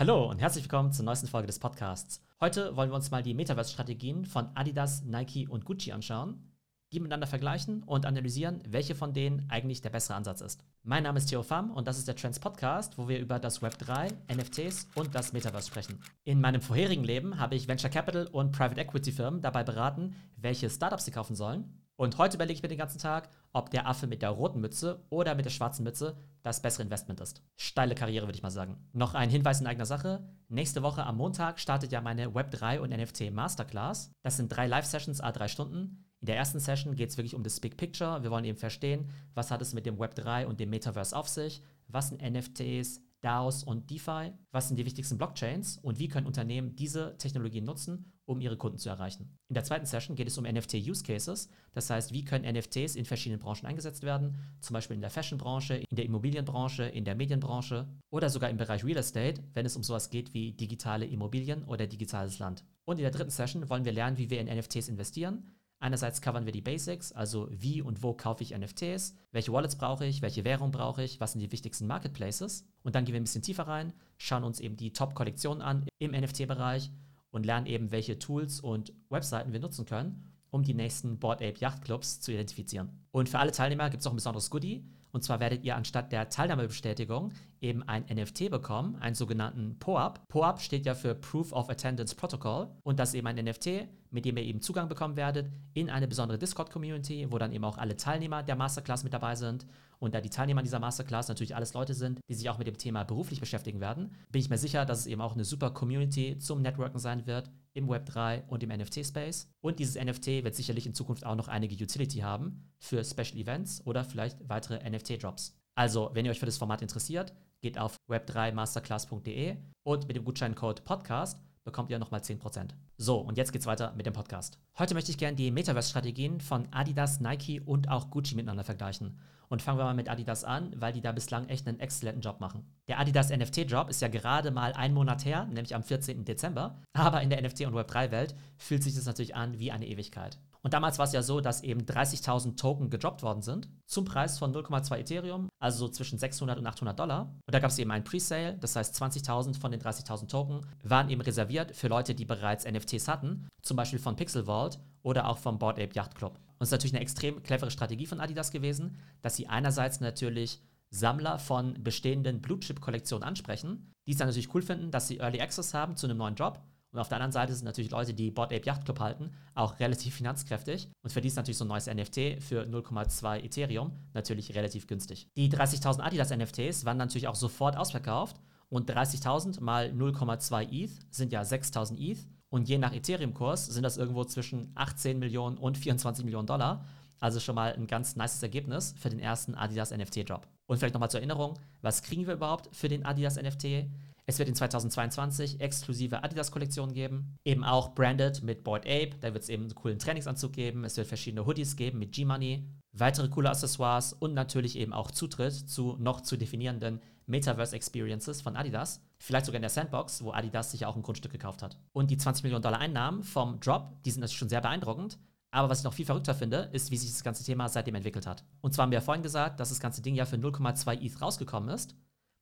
Hallo und herzlich willkommen zur neuesten Folge des Podcasts. Heute wollen wir uns mal die Metaverse-Strategien von Adidas, Nike und Gucci anschauen, die miteinander vergleichen und analysieren, welche von denen eigentlich der bessere Ansatz ist. Mein Name ist Theo Pham und das ist der Trends Podcast, wo wir über das Web 3, NFTs und das Metaverse sprechen. In meinem vorherigen Leben habe ich Venture Capital und Private Equity Firmen dabei beraten, welche Startups sie kaufen sollen und heute überlege ich mir den ganzen Tag, ob der Affe mit der roten Mütze oder mit der schwarzen Mütze das bessere Investment ist. Steile Karriere, würde ich mal sagen. Noch ein Hinweis in eigener Sache. Nächste Woche am Montag startet ja meine Web3 und NFT Masterclass. Das sind drei Live-Sessions, a drei Stunden. In der ersten Session geht es wirklich um das Big Picture. Wir wollen eben verstehen, was hat es mit dem Web3 und dem Metaverse auf sich, was sind NFTs, DAOs und DeFi? Was sind die wichtigsten Blockchains und wie können Unternehmen diese Technologien nutzen, um ihre Kunden zu erreichen? In der zweiten Session geht es um NFT-Use Cases, das heißt, wie können NFTs in verschiedenen Branchen eingesetzt werden, zum Beispiel in der Fashion-Branche, in der Immobilienbranche, in der Medienbranche oder sogar im Bereich Real Estate, wenn es um sowas geht wie digitale Immobilien oder digitales Land. Und in der dritten Session wollen wir lernen, wie wir in NFTs investieren, Einerseits covern wir die Basics, also wie und wo kaufe ich NFTs, welche Wallets brauche ich, welche Währung brauche ich, was sind die wichtigsten Marketplaces. Und dann gehen wir ein bisschen tiefer rein, schauen uns eben die Top-Kollektionen an im NFT-Bereich und lernen eben, welche Tools und Webseiten wir nutzen können, um die nächsten Board Ape Yacht Clubs zu identifizieren. Und für alle Teilnehmer gibt es auch ein besonderes Goodie. Und zwar werdet ihr anstatt der Teilnahmebestätigung eben ein NFT bekommen, einen sogenannten POAP. POAP steht ja für Proof of Attendance Protocol und das ist eben ein NFT, mit dem ihr eben Zugang bekommen werdet in eine besondere Discord-Community, wo dann eben auch alle Teilnehmer der Masterclass mit dabei sind. Und da die Teilnehmer dieser Masterclass natürlich alles Leute sind, die sich auch mit dem Thema beruflich beschäftigen werden, bin ich mir sicher, dass es eben auch eine super Community zum Networken sein wird im Web3 und im NFT-Space. Und dieses NFT wird sicherlich in Zukunft auch noch einige Utility haben für Special Events oder vielleicht weitere NFT-Drops. Also, wenn ihr euch für das Format interessiert, geht auf web3masterclass.de und mit dem Gutscheincode Podcast bekommt ihr nochmal 10%. So, und jetzt geht's weiter mit dem Podcast. Heute möchte ich gerne die Metaverse-Strategien von Adidas, Nike und auch Gucci miteinander vergleichen. Und fangen wir mal mit Adidas an, weil die da bislang echt einen exzellenten Job machen. Der Adidas NFT-Drop ist ja gerade mal einen Monat her, nämlich am 14. Dezember. Aber in der NFT- und Web3-Welt fühlt sich das natürlich an wie eine Ewigkeit. Und damals war es ja so, dass eben 30.000 Token gedroppt worden sind zum Preis von 0,2 Ethereum, also so zwischen 600 und 800 Dollar. Und da gab es eben einen Presale, das heißt 20.000 von den 30.000 Token waren eben reserviert für Leute, die bereits NFTs hatten, zum Beispiel von Pixel Vault oder auch vom Board Ape Yacht Club. Und es ist natürlich eine extrem clevere Strategie von Adidas gewesen, dass sie einerseits natürlich Sammler von bestehenden Blue Chip Kollektionen ansprechen, die es dann natürlich cool finden, dass sie Early Access haben zu einem neuen Drop und auf der anderen Seite sind natürlich Leute, die Board Ape Yacht Club halten, auch relativ finanzkräftig. Und für die ist natürlich so ein neues NFT für 0,2 Ethereum natürlich relativ günstig. Die 30.000 Adidas NFTs waren natürlich auch sofort ausverkauft. Und 30.000 mal 0,2 ETH sind ja 6.000 ETH. Und je nach Ethereum-Kurs sind das irgendwo zwischen 18 Millionen und 24 Millionen Dollar. Also schon mal ein ganz nices Ergebnis für den ersten Adidas NFT-Drop. Und vielleicht nochmal zur Erinnerung, was kriegen wir überhaupt für den Adidas NFT? Es wird in 2022 exklusive Adidas-Kollektionen geben, eben auch branded mit Board Ape. Da wird es eben einen coolen Trainingsanzug geben. Es wird verschiedene Hoodies geben mit G-Money, weitere coole Accessoires und natürlich eben auch Zutritt zu noch zu definierenden Metaverse Experiences von Adidas. Vielleicht sogar in der Sandbox, wo Adidas sich ja auch ein Grundstück gekauft hat. Und die 20 Millionen Dollar Einnahmen vom Drop, die sind natürlich schon sehr beeindruckend. Aber was ich noch viel verrückter finde, ist, wie sich das ganze Thema seitdem entwickelt hat. Und zwar haben wir ja vorhin gesagt, dass das ganze Ding ja für 0,2 ETH rausgekommen ist.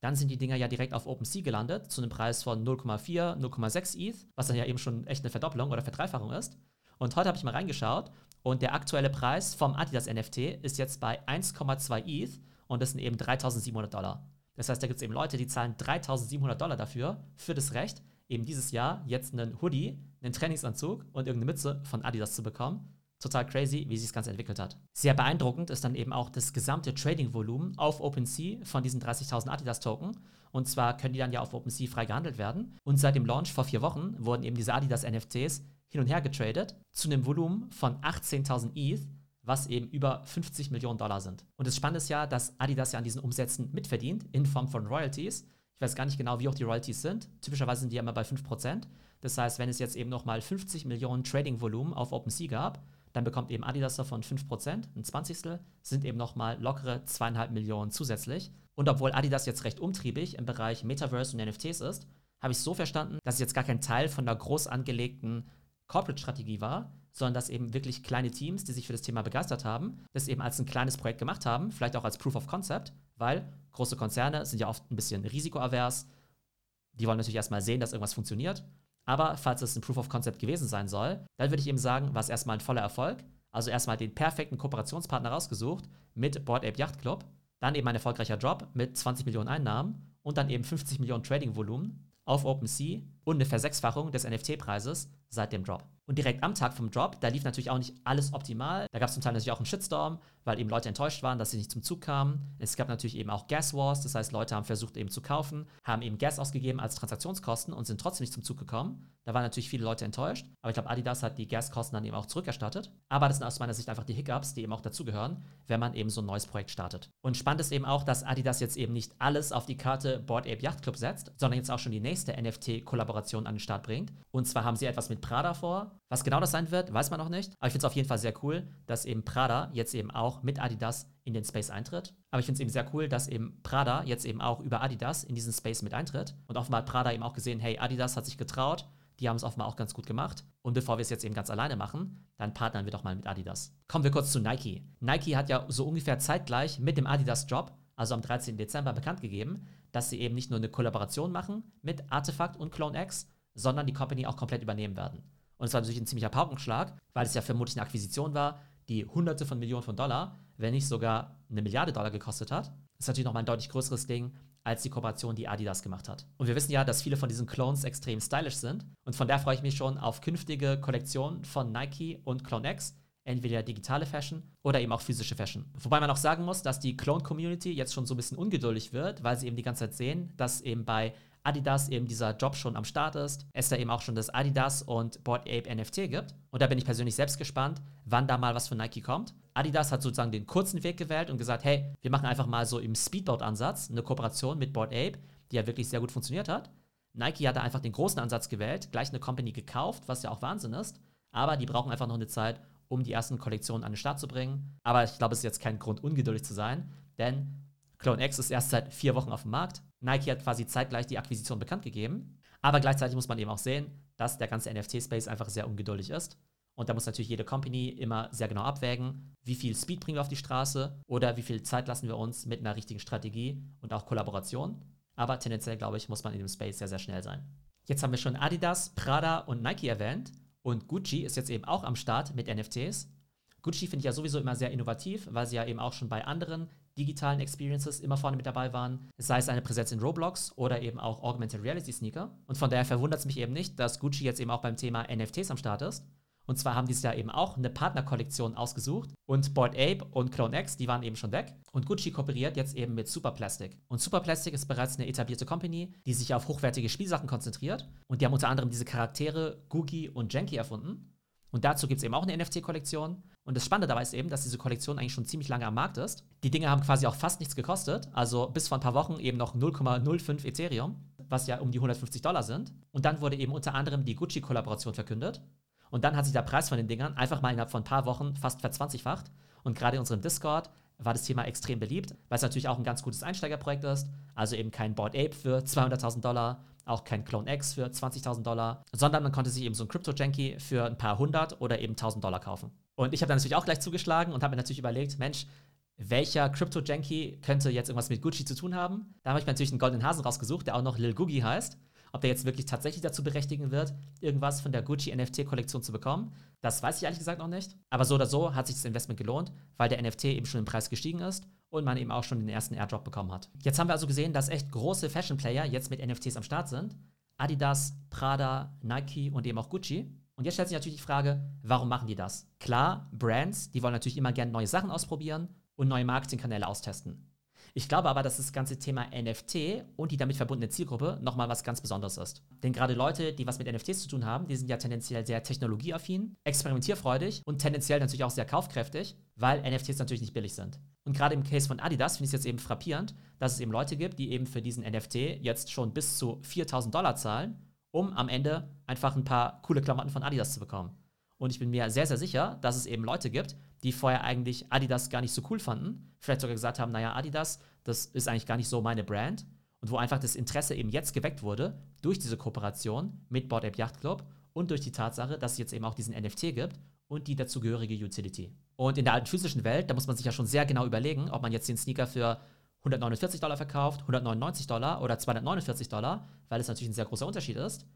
Dann sind die Dinger ja direkt auf OpenSea gelandet, zu einem Preis von 0,4, 0,6 ETH, was dann ja eben schon echt eine Verdopplung oder Verdreifachung ist. Und heute habe ich mal reingeschaut und der aktuelle Preis vom Adidas NFT ist jetzt bei 1,2 ETH und das sind eben 3700 Dollar. Das heißt, da gibt es eben Leute, die zahlen 3700 Dollar dafür, für das Recht, eben dieses Jahr jetzt einen Hoodie, einen Trainingsanzug und irgendeine Mütze von Adidas zu bekommen total crazy, wie sich das Ganze entwickelt hat. Sehr beeindruckend ist dann eben auch das gesamte Trading-Volumen auf OpenSea von diesen 30.000 Adidas-Token. Und zwar können die dann ja auf OpenSea frei gehandelt werden. Und seit dem Launch vor vier Wochen wurden eben diese Adidas-NFTs hin und her getradet zu einem Volumen von 18.000 ETH, was eben über 50 Millionen Dollar sind. Und das Spannende ist ja, dass Adidas ja an diesen Umsätzen mitverdient in Form von Royalties. Ich weiß gar nicht genau, wie hoch die Royalties sind. Typischerweise sind die ja immer bei 5%. Das heißt, wenn es jetzt eben nochmal 50 Millionen Trading-Volumen auf OpenSea gab, dann bekommt eben Adidas davon 5%, ein Zwanzigstel, sind eben nochmal lockere zweieinhalb Millionen zusätzlich. Und obwohl Adidas jetzt recht umtriebig im Bereich Metaverse und NFTs ist, habe ich so verstanden, dass es jetzt gar kein Teil von der groß angelegten Corporate-Strategie war, sondern dass eben wirklich kleine Teams, die sich für das Thema begeistert haben, das eben als ein kleines Projekt gemacht haben, vielleicht auch als Proof of Concept, weil große Konzerne sind ja oft ein bisschen risikoavers, Die wollen natürlich erstmal sehen, dass irgendwas funktioniert. Aber falls es ein Proof of Concept gewesen sein soll, dann würde ich eben sagen, war es erstmal ein voller Erfolg. Also erstmal den perfekten Kooperationspartner rausgesucht mit Board Ape Yacht Club. Dann eben ein erfolgreicher Job mit 20 Millionen Einnahmen und dann eben 50 Millionen Trading-Volumen auf OpenSea und eine Versechsfachung des NFT-Preises seit dem Drop. Und direkt am Tag vom Drop, da lief natürlich auch nicht alles optimal. Da gab es zum Teil natürlich auch einen Shitstorm, weil eben Leute enttäuscht waren, dass sie nicht zum Zug kamen. Es gab natürlich eben auch Gas Wars, das heißt, Leute haben versucht eben zu kaufen, haben eben Gas ausgegeben als Transaktionskosten und sind trotzdem nicht zum Zug gekommen. Da waren natürlich viele Leute enttäuscht, aber ich glaube, Adidas hat die Gaskosten dann eben auch zurückerstattet. Aber das sind aus meiner Sicht einfach die Hiccups, die eben auch dazugehören, wenn man eben so ein neues Projekt startet. Und spannend ist eben auch, dass Adidas jetzt eben nicht alles auf die Karte Board Ape Yacht Club setzt, sondern jetzt auch schon die nächste NFT-Kollaboration an den Start bringt. Und zwar haben sie etwas mit Prada vor. Was genau das sein wird, weiß man noch nicht. Aber ich finde es auf jeden Fall sehr cool, dass eben Prada jetzt eben auch mit Adidas in den Space eintritt. Aber ich finde es eben sehr cool, dass eben Prada jetzt eben auch über Adidas in diesen Space mit eintritt. Und offenbar hat Prada eben auch gesehen, hey, Adidas hat sich getraut, die haben es offenbar auch ganz gut gemacht. Und bevor wir es jetzt eben ganz alleine machen, dann partnern wir doch mal mit Adidas. Kommen wir kurz zu Nike. Nike hat ja so ungefähr zeitgleich mit dem Adidas-Job, also am 13. Dezember, bekannt gegeben, dass sie eben nicht nur eine Kollaboration machen mit Artefakt und Clone X, sondern die Company auch komplett übernehmen werden. Und es war natürlich ein ziemlicher Paukenschlag, weil es ja vermutlich eine Akquisition war, die hunderte von Millionen von Dollar, wenn nicht sogar eine Milliarde Dollar gekostet hat. Das ist natürlich nochmal ein deutlich größeres Ding als die Kooperation, die Adidas gemacht hat. Und wir wissen ja, dass viele von diesen Clones extrem stylisch sind. Und von daher freue ich mich schon auf künftige Kollektionen von Nike und Clone X. Entweder digitale Fashion oder eben auch physische Fashion. Wobei man auch sagen muss, dass die Clone-Community jetzt schon so ein bisschen ungeduldig wird, weil sie eben die ganze Zeit sehen, dass eben bei Adidas eben dieser Job schon am Start ist, es da eben auch schon das Adidas und Board Ape NFT gibt. Und da bin ich persönlich selbst gespannt, wann da mal was von Nike kommt. Adidas hat sozusagen den kurzen Weg gewählt und gesagt, hey, wir machen einfach mal so im Speedboat-Ansatz eine Kooperation mit Board Ape, die ja wirklich sehr gut funktioniert hat. Nike hat da einfach den großen Ansatz gewählt, gleich eine Company gekauft, was ja auch Wahnsinn ist. Aber die brauchen einfach noch eine Zeit, um die ersten Kollektionen an den Start zu bringen. Aber ich glaube, es ist jetzt kein Grund, ungeduldig zu sein, denn Clone X ist erst seit vier Wochen auf dem Markt. Nike hat quasi zeitgleich die Akquisition bekannt gegeben. Aber gleichzeitig muss man eben auch sehen, dass der ganze NFT-Space einfach sehr ungeduldig ist. Und da muss natürlich jede Company immer sehr genau abwägen, wie viel Speed bringen wir auf die Straße oder wie viel Zeit lassen wir uns mit einer richtigen Strategie und auch Kollaboration. Aber tendenziell, glaube ich, muss man in dem Space sehr, sehr schnell sein. Jetzt haben wir schon Adidas, Prada und Nike erwähnt. Und Gucci ist jetzt eben auch am Start mit NFTs. Gucci finde ich ja sowieso immer sehr innovativ, weil sie ja eben auch schon bei anderen digitalen Experiences immer vorne mit dabei waren, sei es eine Präsenz in Roblox oder eben auch Augmented Reality Sneaker. Und von daher verwundert es mich eben nicht, dass Gucci jetzt eben auch beim Thema NFTs am Start ist. Und zwar haben die sich ja eben auch eine Partnerkollektion ausgesucht. Und Bored Ape und Clone X, die waren eben schon weg. Und Gucci kooperiert jetzt eben mit Superplastic. Und Superplastic ist bereits eine etablierte Company, die sich auf hochwertige Spielsachen konzentriert. Und die haben unter anderem diese Charaktere Googie und Janky erfunden. Und dazu gibt es eben auch eine NFT-Kollektion. Und das Spannende dabei ist eben, dass diese Kollektion eigentlich schon ziemlich lange am Markt ist. Die Dinge haben quasi auch fast nichts gekostet, also bis vor ein paar Wochen eben noch 0,05 Ethereum, was ja um die 150 Dollar sind. Und dann wurde eben unter anderem die Gucci-Kollaboration verkündet. Und dann hat sich der Preis von den Dingern einfach mal innerhalb von ein paar Wochen fast verzwanzigfacht. Und gerade in unserem Discord war das Thema extrem beliebt, weil es natürlich auch ein ganz gutes Einsteigerprojekt ist. Also eben kein Board Ape für 200.000 Dollar, auch kein Clone X für 20.000 Dollar, sondern man konnte sich eben so ein Crypto Janky für ein paar hundert oder eben 1000 Dollar kaufen. Und ich habe dann natürlich auch gleich zugeschlagen und habe mir natürlich überlegt, Mensch, welcher Crypto Janky könnte jetzt irgendwas mit Gucci zu tun haben? Da habe ich mir natürlich einen goldenen Hasen rausgesucht, der auch noch Lil Googie heißt. Ob der jetzt wirklich tatsächlich dazu berechtigen wird, irgendwas von der Gucci NFT-Kollektion zu bekommen, das weiß ich ehrlich gesagt noch nicht. Aber so oder so hat sich das Investment gelohnt, weil der NFT eben schon im Preis gestiegen ist und man eben auch schon den ersten Airdrop bekommen hat. Jetzt haben wir also gesehen, dass echt große Fashion-Player jetzt mit NFTs am Start sind. Adidas, Prada, Nike und eben auch Gucci. Und jetzt stellt sich natürlich die Frage, warum machen die das? Klar, Brands, die wollen natürlich immer gerne neue Sachen ausprobieren und neue Marketingkanäle austesten. Ich glaube aber, dass das ganze Thema NFT und die damit verbundene Zielgruppe nochmal was ganz Besonderes ist. Denn gerade Leute, die was mit NFTs zu tun haben, die sind ja tendenziell sehr technologieaffin, experimentierfreudig und tendenziell natürlich auch sehr kaufkräftig, weil NFTs natürlich nicht billig sind. Und gerade im Case von Adidas finde ich es jetzt eben frappierend, dass es eben Leute gibt, die eben für diesen NFT jetzt schon bis zu 4000 Dollar zahlen, um am Ende einfach ein paar coole Klamotten von Adidas zu bekommen. Und ich bin mir sehr, sehr sicher, dass es eben Leute gibt, die vorher eigentlich Adidas gar nicht so cool fanden. Vielleicht sogar gesagt haben, naja, Adidas, das ist eigentlich gar nicht so meine Brand. Und wo einfach das Interesse eben jetzt geweckt wurde durch diese Kooperation mit Board Ape Yacht Club und durch die Tatsache, dass es jetzt eben auch diesen NFT gibt und die dazugehörige Utility. Und in der alten physischen Welt, da muss man sich ja schon sehr genau überlegen, ob man jetzt den Sneaker für 149 Dollar verkauft, 199 Dollar oder 249 Dollar, weil es natürlich ein sehr großer Unterschied ist.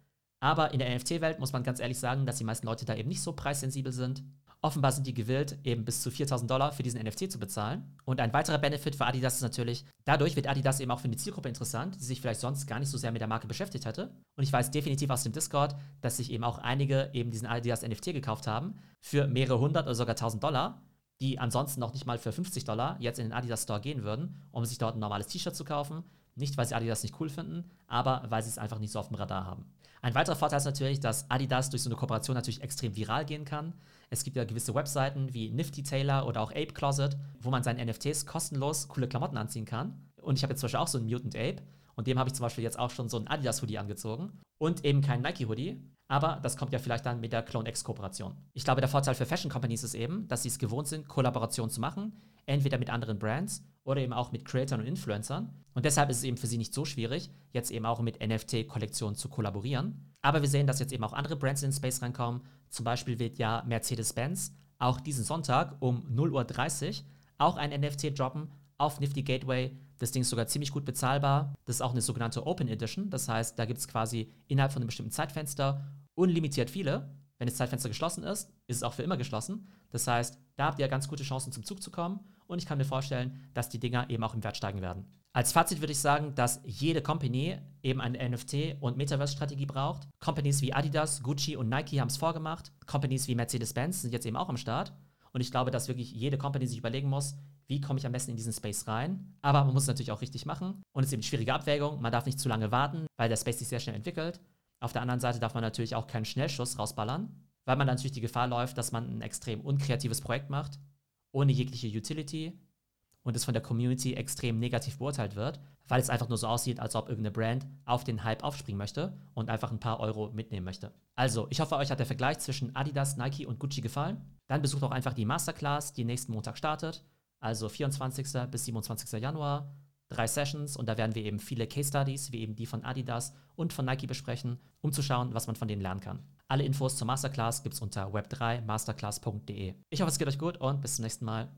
Aber in der NFT-Welt muss man ganz ehrlich sagen, dass die meisten Leute da eben nicht so preissensibel sind. Offenbar sind die gewillt, eben bis zu 4000 Dollar für diesen NFT zu bezahlen. Und ein weiterer Benefit für Adidas ist natürlich, dadurch wird Adidas eben auch für eine Zielgruppe interessant, die sich vielleicht sonst gar nicht so sehr mit der Marke beschäftigt hätte. Und ich weiß definitiv aus dem Discord, dass sich eben auch einige eben diesen Adidas NFT gekauft haben für mehrere hundert oder sogar tausend Dollar, die ansonsten noch nicht mal für 50 Dollar jetzt in den Adidas Store gehen würden, um sich dort ein normales T-Shirt zu kaufen. Nicht, weil sie Adidas nicht cool finden, aber weil sie es einfach nicht so auf dem Radar haben. Ein weiterer Vorteil ist natürlich, dass Adidas durch so eine Kooperation natürlich extrem viral gehen kann. Es gibt ja gewisse Webseiten wie Nifty Tailor oder auch Ape Closet, wo man seinen NFTs kostenlos coole Klamotten anziehen kann. Und ich habe jetzt zum Beispiel auch so einen Mutant Ape und dem habe ich zum Beispiel jetzt auch schon so einen Adidas Hoodie angezogen und eben keinen Nike Hoodie. Aber das kommt ja vielleicht dann mit der Clone X Kooperation. Ich glaube, der Vorteil für Fashion Companies ist eben, dass sie es gewohnt sind, Kollaborationen zu machen, entweder mit anderen Brands oder eben auch mit Creators und Influencern. Und deshalb ist es eben für sie nicht so schwierig, jetzt eben auch mit NFT-Kollektionen zu kollaborieren. Aber wir sehen, dass jetzt eben auch andere Brands in den Space reinkommen. Zum Beispiel wird ja Mercedes-Benz auch diesen Sonntag um 0.30 Uhr auch ein NFT droppen auf Nifty Gateway. Das Ding ist sogar ziemlich gut bezahlbar. Das ist auch eine sogenannte Open Edition. Das heißt, da gibt es quasi innerhalb von einem bestimmten Zeitfenster unlimitiert viele. Wenn das Zeitfenster geschlossen ist, ist es auch für immer geschlossen. Das heißt, da habt ihr ganz gute Chancen zum Zug zu kommen und ich kann mir vorstellen, dass die Dinger eben auch im Wert steigen werden. Als Fazit würde ich sagen, dass jede Company eben eine NFT- und Metaverse-Strategie braucht. Companies wie Adidas, Gucci und Nike haben es vorgemacht. Companies wie Mercedes-Benz sind jetzt eben auch am Start. Und ich glaube, dass wirklich jede Company sich überlegen muss, wie komme ich am besten in diesen Space rein. Aber man muss es natürlich auch richtig machen. Und es ist eben eine schwierige Abwägung. Man darf nicht zu lange warten, weil der Space sich sehr schnell entwickelt. Auf der anderen Seite darf man natürlich auch keinen Schnellschuss rausballern, weil man dann natürlich die Gefahr läuft, dass man ein extrem unkreatives Projekt macht, ohne jegliche Utility und es von der Community extrem negativ beurteilt wird, weil es einfach nur so aussieht, als ob irgendeine Brand auf den Hype aufspringen möchte und einfach ein paar Euro mitnehmen möchte. Also, ich hoffe, euch hat der Vergleich zwischen Adidas, Nike und Gucci gefallen. Dann besucht auch einfach die Masterclass, die nächsten Montag startet, also 24. bis 27. Januar drei Sessions und da werden wir eben viele Case Studies, wie eben die von Adidas und von Nike besprechen, um zu schauen, was man von denen lernen kann. Alle Infos zur Masterclass gibt es unter web3masterclass.de. Ich hoffe, es geht euch gut und bis zum nächsten Mal.